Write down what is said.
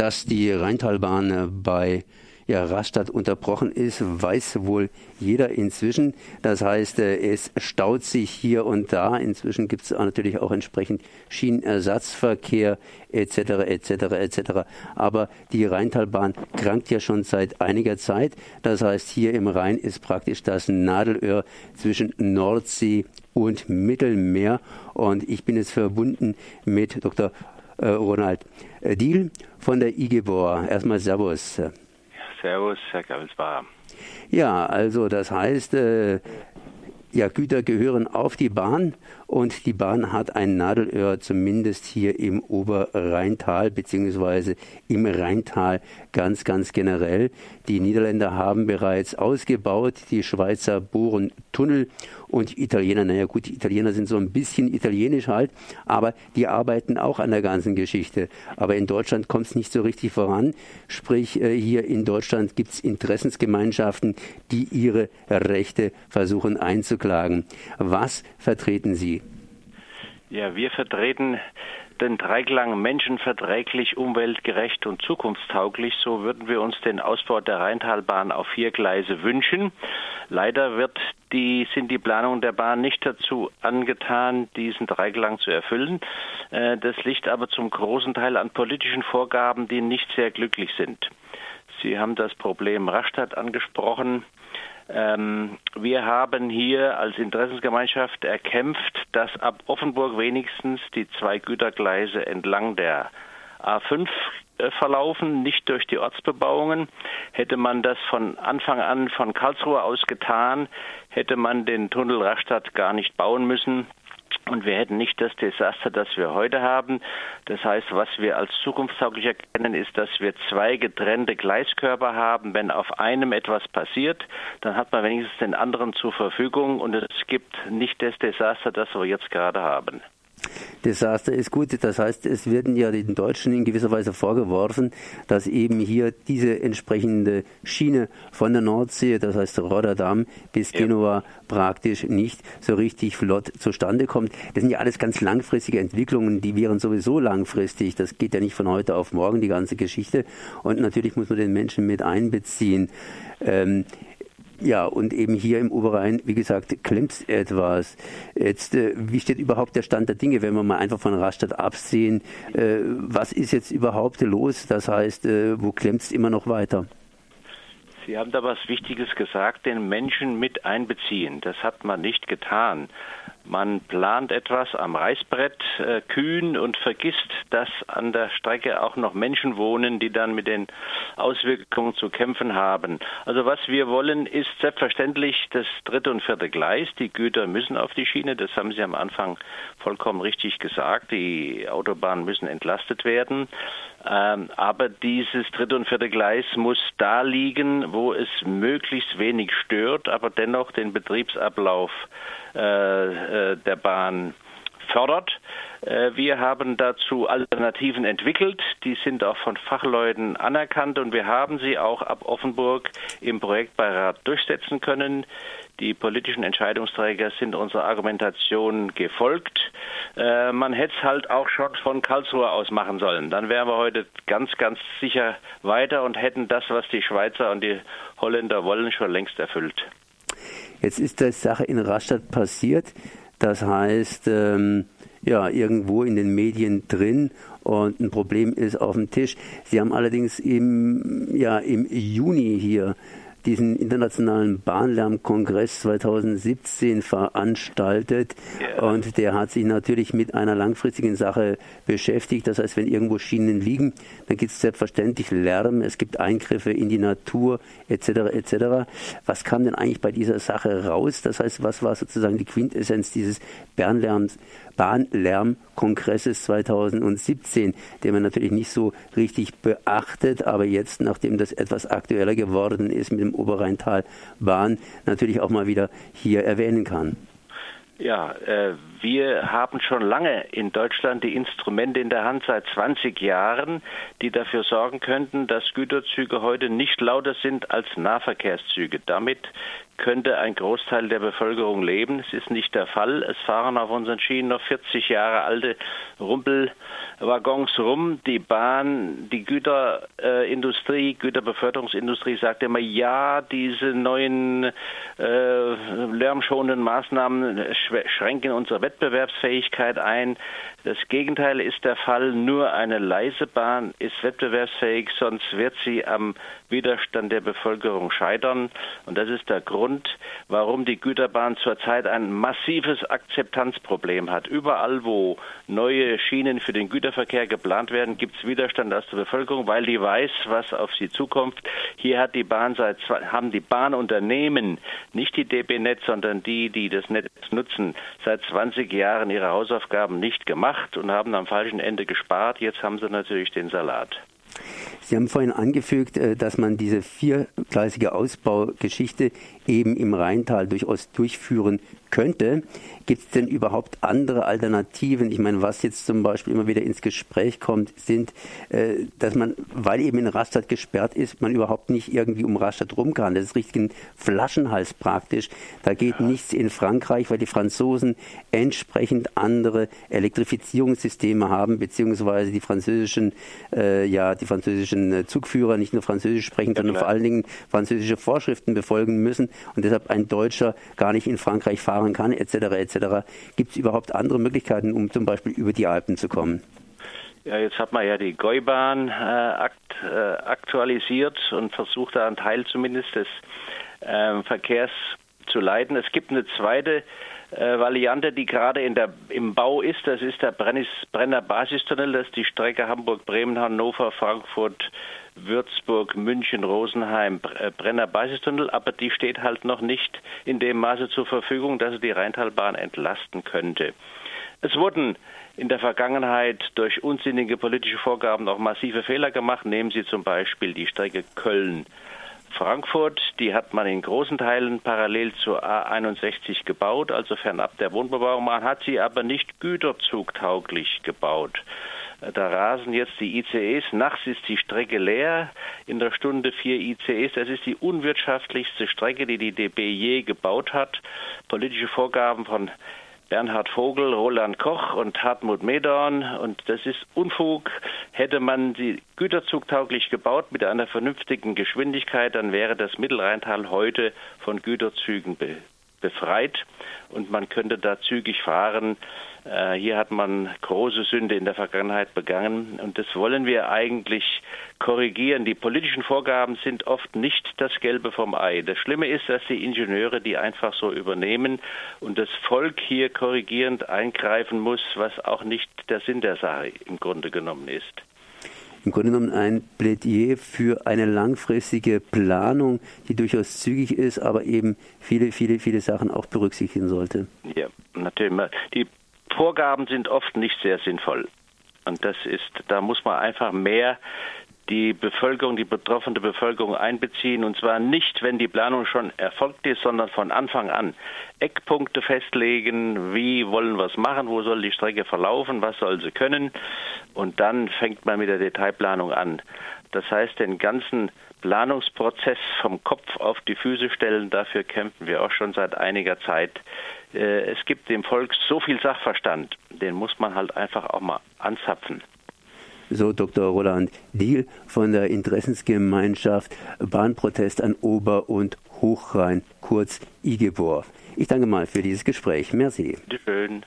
dass die Rheintalbahn bei ja, Rastatt unterbrochen ist, weiß wohl jeder inzwischen. Das heißt, äh, es staut sich hier und da. Inzwischen gibt es natürlich auch entsprechend Schienenersatzverkehr etc. etc. etc. Aber die Rheintalbahn krankt ja schon seit einiger Zeit. Das heißt, hier im Rhein ist praktisch das Nadelöhr zwischen Nordsee und Mittelmeer. Und ich bin jetzt verbunden mit Dr. Äh, Ronald Diel von der IG Bohr. Erstmal Servus. Servus, Herr Gabelsbacher. Ja, also das heißt, äh, ja, Güter gehören auf die Bahn und die Bahn hat ein Nadelöhr zumindest hier im Oberrheintal beziehungsweise im Rheintal ganz, ganz generell. Die Niederländer haben bereits ausgebaut, die Schweizer bohren Tunnel und die Italiener, naja gut, die Italiener sind so ein bisschen italienisch halt, aber die arbeiten auch an der ganzen Geschichte. Aber in Deutschland kommt es nicht so richtig voran. Sprich, äh, hier in Deutschland gibt es Interessensgemeinschaften, die ihre Rechte versuchen einzuklagen. Was vertreten Sie? Ja, wir vertreten den Dreiklang menschenverträglich, umweltgerecht und zukunftstauglich. So würden wir uns den Ausbau der Rheintalbahn auf vier Gleise wünschen. Leider wird die, sind die Planungen der Bahn nicht dazu angetan, diesen Dreiklang zu erfüllen. Äh, das liegt aber zum großen Teil an politischen Vorgaben, die nicht sehr glücklich sind. Sie haben das Problem Rastatt angesprochen. Ähm, wir haben hier als Interessensgemeinschaft erkämpft, dass ab Offenburg wenigstens die zwei Gütergleise entlang der A5 äh, verlaufen, nicht durch die Ortsbebauungen. Hätte man das von Anfang an von Karlsruhe aus getan, hätte man den Tunnel Rastatt gar nicht bauen müssen. Und wir hätten nicht das Desaster, das wir heute haben. Das heißt, was wir als zukunftstauglich erkennen, ist, dass wir zwei getrennte Gleiskörper haben. Wenn auf einem etwas passiert, dann hat man wenigstens den anderen zur Verfügung und es gibt nicht das Desaster, das wir jetzt gerade haben. Desaster ist gut. Das heißt, es werden ja den Deutschen in gewisser Weise vorgeworfen, dass eben hier diese entsprechende Schiene von der Nordsee, das heißt Rotterdam bis Genua, praktisch nicht so richtig flott zustande kommt. Das sind ja alles ganz langfristige Entwicklungen, die wären sowieso langfristig. Das geht ja nicht von heute auf morgen, die ganze Geschichte. Und natürlich muss man den Menschen mit einbeziehen. Ähm, ja, und eben hier im Oberrhein, wie gesagt, klemmt etwas. Jetzt, äh, wie steht überhaupt der Stand der Dinge, wenn wir mal einfach von Rastatt absehen? Äh, was ist jetzt überhaupt los? Das heißt, äh, wo klemmt es immer noch weiter? Sie haben da was Wichtiges gesagt, den Menschen mit einbeziehen. Das hat man nicht getan. Man plant etwas am Reißbrett äh, kühn und vergisst, dass an der Strecke auch noch Menschen wohnen, die dann mit den Auswirkungen zu kämpfen haben. Also was wir wollen, ist selbstverständlich das dritte und vierte Gleis. Die Güter müssen auf die Schiene, das haben Sie am Anfang vollkommen richtig gesagt. Die Autobahnen müssen entlastet werden. Ähm, aber dieses dritte und vierte Gleis muss da liegen, wo es möglichst wenig stört, aber dennoch den Betriebsablauf äh, äh, der Bahn fördert. Äh, wir haben dazu Alternativen entwickelt, die sind auch von Fachleuten anerkannt und wir haben sie auch ab Offenburg im Projektbeirat durchsetzen können. Die politischen Entscheidungsträger sind unserer Argumentation gefolgt. Äh, man hätte es halt auch schon von Karlsruhe aus machen sollen. Dann wären wir heute ganz, ganz sicher weiter und hätten das, was die Schweizer und die Holländer wollen, schon längst erfüllt. Jetzt ist die Sache in Rastatt passiert. Das heißt, ähm, ja, irgendwo in den Medien drin und ein Problem ist auf dem Tisch. Sie haben allerdings im, ja, im Juni hier diesen internationalen Bahnlärmkongress 2017 veranstaltet. Yeah. Und der hat sich natürlich mit einer langfristigen Sache beschäftigt. Das heißt, wenn irgendwo Schienen liegen, dann gibt es selbstverständlich Lärm, es gibt Eingriffe in die Natur etc. etc. Was kam denn eigentlich bei dieser Sache raus? Das heißt, was war sozusagen die Quintessenz dieses Bahnlärms, Bahnlärmkongresses 2017, den man natürlich nicht so richtig beachtet, aber jetzt, nachdem das etwas aktueller geworden ist mit dem Oberrheintalbahn, natürlich auch mal wieder hier erwähnen kann. Ja, äh, wir haben schon lange in Deutschland die Instrumente in der Hand seit 20 Jahren, die dafür sorgen könnten, dass Güterzüge heute nicht lauter sind als Nahverkehrszüge. Damit könnte ein Großteil der Bevölkerung leben. Es ist nicht der Fall. Es fahren auf unseren Schienen noch 40 Jahre alte Rumpelwaggons rum. Die Bahn, die Güterindustrie, Güterbeförderungsindustrie sagt immer, ja, diese neuen äh, lärmschonenden Maßnahmen schränken unsere Wettbewerbsfähigkeit ein. Das Gegenteil ist der Fall. Nur eine leise Bahn ist wettbewerbsfähig, sonst wird sie am Widerstand der Bevölkerung scheitern. Und das ist der Grund, warum die Güterbahn zurzeit ein massives Akzeptanzproblem hat. Überall, wo neue Schienen für den Güterverkehr geplant werden, gibt es Widerstand aus der Bevölkerung, weil die weiß, was auf sie zukommt. Hier hat die Bahn seit haben die Bahnunternehmen, nicht die DB Netz, sondern die, die das Netz nutzen, seit 20 Jahren ihre Hausaufgaben nicht gemacht und haben am falschen Ende gespart. Jetzt haben sie natürlich den Salat. Sie haben vorhin angefügt, äh, dass man diese viergleisige Ausbaugeschichte eben im Rheintal durchaus durchführen könnte. Gibt es denn überhaupt andere Alternativen? Ich meine, was jetzt zum Beispiel immer wieder ins Gespräch kommt, sind, äh, dass man, weil eben in Rastatt gesperrt ist, man überhaupt nicht irgendwie um Rastatt rum kann. Das ist richtig ein Flaschenhals praktisch. Da geht ja. nichts in Frankreich, weil die Franzosen entsprechend andere Elektrifizierungssysteme haben, beziehungsweise die französischen, äh, ja, die französischen äh, Zugführer nicht nur Französisch sprechen, ja, sondern vor allen Dingen französische Vorschriften befolgen müssen und deshalb ein Deutscher gar nicht in Frankreich fahren kann, etc. etc. Gibt es überhaupt andere Möglichkeiten, um zum Beispiel über die Alpen zu kommen? Ja, jetzt hat man ja die Gäubahn äh, akt, äh, aktualisiert und versucht da einen Teil zumindest des äh, Verkehrs zu leiten. Es gibt eine zweite Variante, die gerade in der, im Bau ist. Das ist der Brennis, Brenner Basistunnel. Das ist die Strecke Hamburg-Bremen, Hannover, Frankfurt, Würzburg, München, Rosenheim, äh, Brenner Basistunnel, aber die steht halt noch nicht in dem Maße zur Verfügung, dass sie die Rheintalbahn entlasten könnte. Es wurden in der Vergangenheit durch unsinnige politische Vorgaben auch massive Fehler gemacht. Nehmen Sie zum Beispiel die Strecke Köln. Frankfurt, die hat man in großen Teilen parallel zur A61 gebaut, also fernab der Wohnbebauung. Man hat sie aber nicht güterzugtauglich gebaut. Da rasen jetzt die ICEs. Nachts ist die Strecke leer. In der Stunde vier ICEs. Das ist die unwirtschaftlichste Strecke, die die DB je gebaut hat. Politische Vorgaben von Bernhard Vogel, Roland Koch und Hartmut Medorn. Und das ist Unfug. Hätte man sie güterzugtauglich gebaut mit einer vernünftigen Geschwindigkeit, dann wäre das Mittelrheintal heute von Güterzügen be befreit und man könnte da zügig fahren. Äh, hier hat man große Sünde in der Vergangenheit begangen und das wollen wir eigentlich korrigieren. Die politischen Vorgaben sind oft nicht das Gelbe vom Ei. Das Schlimme ist, dass die Ingenieure die einfach so übernehmen und das Volk hier korrigierend eingreifen muss, was auch nicht der Sinn der Sache im Grunde genommen ist im Grunde genommen ein Plädier für eine langfristige Planung, die durchaus zügig ist, aber eben viele, viele, viele Sachen auch berücksichtigen sollte. Ja, natürlich. Die Vorgaben sind oft nicht sehr sinnvoll. Und das ist, da muss man einfach mehr die Bevölkerung, die betroffene Bevölkerung einbeziehen und zwar nicht, wenn die Planung schon erfolgt ist, sondern von Anfang an. Eckpunkte festlegen, wie wollen wir es machen, wo soll die Strecke verlaufen, was soll sie können und dann fängt man mit der Detailplanung an. Das heißt, den ganzen Planungsprozess vom Kopf auf die Füße stellen, dafür kämpfen wir auch schon seit einiger Zeit. Äh, es gibt dem Volk so viel Sachverstand, den muss man halt einfach auch mal anzapfen so Dr. Roland Diel von der Interessensgemeinschaft Bahnprotest an Ober- und Hochrhein, kurz IGEBOR. Ich danke mal für dieses Gespräch. Merci. Bitte schön.